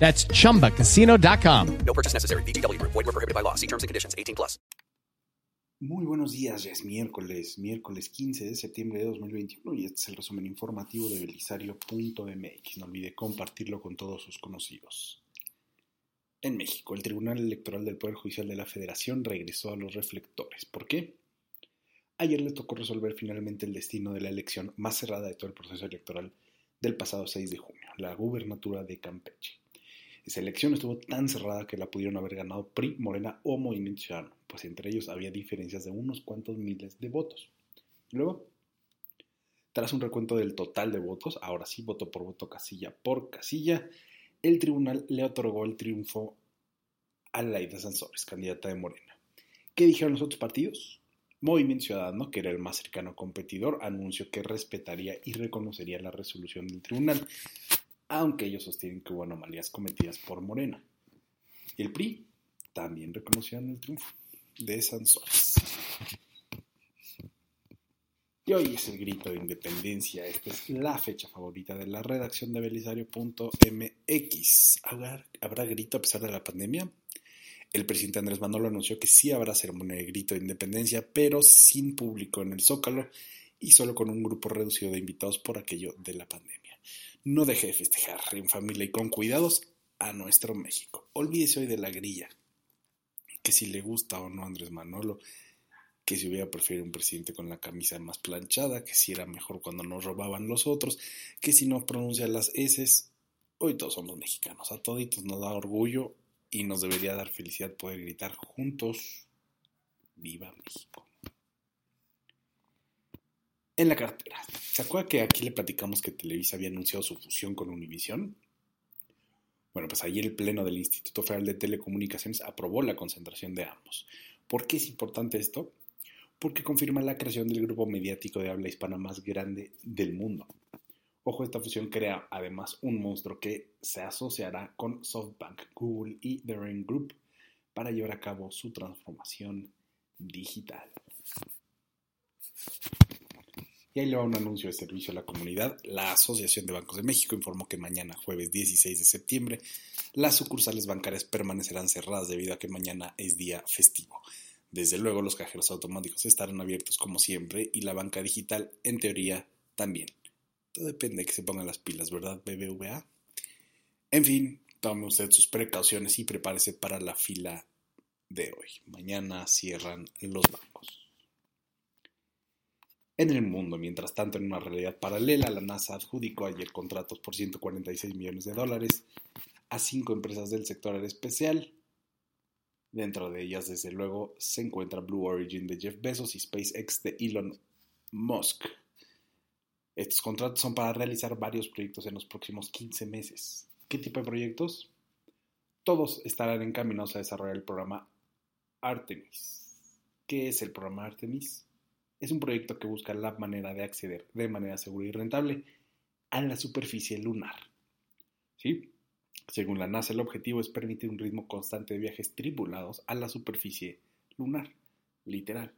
That's chumbacasino.com. No purchase necessary. VGW Group. Void were prohibited by law. See terms and conditions. 18 plus. Muy buenos días, ya es miércoles, miércoles 15 de septiembre de 2021 y este es el resumen informativo de belisario.mx. No olvide compartirlo con todos sus conocidos. En México, el Tribunal Electoral del Poder Judicial de la Federación regresó a los reflectores. ¿Por qué? Ayer le tocó resolver finalmente el destino de la elección más cerrada de todo el proceso electoral del pasado 6 de junio, la gubernatura de Campeche. Esa elección estuvo tan cerrada que la pudieron haber ganado PRI, Morena o Movimiento Ciudadano, pues entre ellos había diferencias de unos cuantos miles de votos. Luego, tras un recuento del total de votos, ahora sí voto por voto, casilla por casilla, el tribunal le otorgó el triunfo a Laida Sansores, candidata de Morena. ¿Qué dijeron los otros partidos? Movimiento Ciudadano, que era el más cercano competidor, anunció que respetaría y reconocería la resolución del tribunal, aunque ellos sostienen que hubo anomalías cometidas por Morena. El PRI también reconocieron el triunfo de Sansores. Y hoy es el grito de independencia. Esta es la fecha favorita de la redacción de belisario.mx. ¿Habrá, ¿Habrá grito a pesar de la pandemia? El presidente Andrés Manuel anunció que sí habrá ceremonia de grito de independencia, pero sin público en el Zócalo y solo con un grupo reducido de invitados por aquello de la pandemia. No deje de festejar en familia y con cuidados a nuestro México. Olvídese hoy de la grilla. Que si le gusta o no Andrés Manolo, que si hubiera preferido un presidente con la camisa más planchada, que si era mejor cuando nos robaban los otros, que si no pronuncia las S. Hoy todos somos mexicanos, a toditos nos da orgullo y nos debería dar felicidad poder gritar juntos, viva México. En la cartera, ¿se acuerda que aquí le platicamos que Televisa había anunciado su fusión con Univision? Bueno, pues ayer el Pleno del Instituto Federal de Telecomunicaciones aprobó la concentración de ambos. ¿Por qué es importante esto? Porque confirma la creación del grupo mediático de habla hispana más grande del mundo. Ojo, esta fusión crea además un monstruo que se asociará con SoftBank, Google y The Rain Group para llevar a cabo su transformación digital. Y ahí le va un anuncio de servicio a la comunidad. La Asociación de Bancos de México informó que mañana, jueves 16 de septiembre, las sucursales bancarias permanecerán cerradas debido a que mañana es día festivo. Desde luego, los cajeros automáticos estarán abiertos como siempre y la banca digital, en teoría, también. Todo depende de que se pongan las pilas, ¿verdad, BBVA? En fin, tome usted sus precauciones y prepárese para la fila de hoy. Mañana cierran los bancos. En el mundo, mientras tanto, en una realidad paralela, la NASA adjudicó ayer contratos por 146 millones de dólares a cinco empresas del sector aeroespacial. Dentro de ellas, desde luego, se encuentra Blue Origin de Jeff Bezos y SpaceX de Elon Musk. Estos contratos son para realizar varios proyectos en los próximos 15 meses. ¿Qué tipo de proyectos? Todos estarán encaminados a desarrollar el programa Artemis. ¿Qué es el programa Artemis? Es un proyecto que busca la manera de acceder de manera segura y rentable a la superficie lunar. ¿Sí? Según la NASA, el objetivo es permitir un ritmo constante de viajes tripulados a la superficie lunar, literal.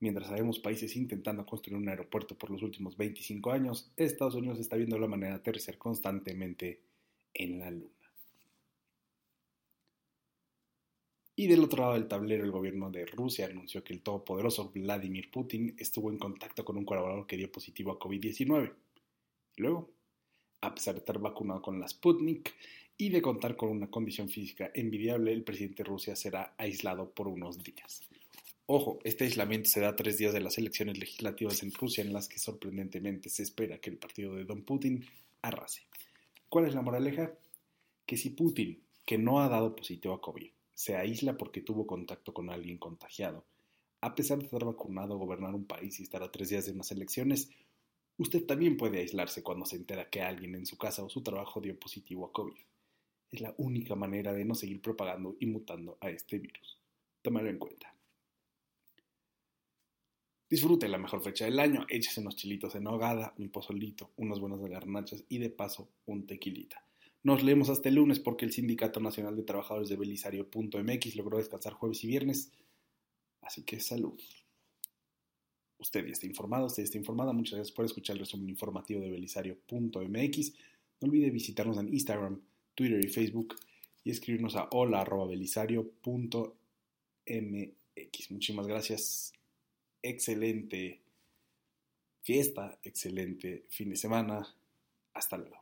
Mientras sabemos países intentando construir un aeropuerto por los últimos 25 años, Estados Unidos está viendo la manera de aterrizar constantemente en la Luna. Y del otro lado del tablero, el gobierno de Rusia anunció que el todopoderoso Vladimir Putin estuvo en contacto con un colaborador que dio positivo a COVID-19. Luego, a pesar de estar vacunado con la Sputnik y de contar con una condición física envidiable, el presidente de Rusia será aislado por unos días. Ojo, este aislamiento se da tres días de las elecciones legislativas en Rusia, en las que sorprendentemente se espera que el partido de Don Putin arrase. ¿Cuál es la moraleja? Que si Putin, que no ha dado positivo a COVID, se aísla porque tuvo contacto con alguien contagiado, a pesar de estar vacunado, gobernar un país y estar a tres días de unas elecciones, usted también puede aislarse cuando se entera que alguien en su casa o su trabajo dio positivo a COVID. Es la única manera de no seguir propagando y mutando a este virus. Tómalo en cuenta. Disfrute la mejor fecha del año, échese unos chilitos en hogada, un pozolito, unas buenas garnachas y de paso un tequilita. Nos leemos hasta el lunes porque el Sindicato Nacional de Trabajadores de Belisario.mx logró descansar jueves y viernes. Así que salud. Usted ya está informado, usted está informada. Muchas gracias por escuchar el resumen informativo de Belisario.mx. No olvide visitarnos en Instagram, Twitter y Facebook y escribirnos a hola.belisario.mx. Muchísimas gracias excelente fiesta, excelente fin de semana. Hasta luego.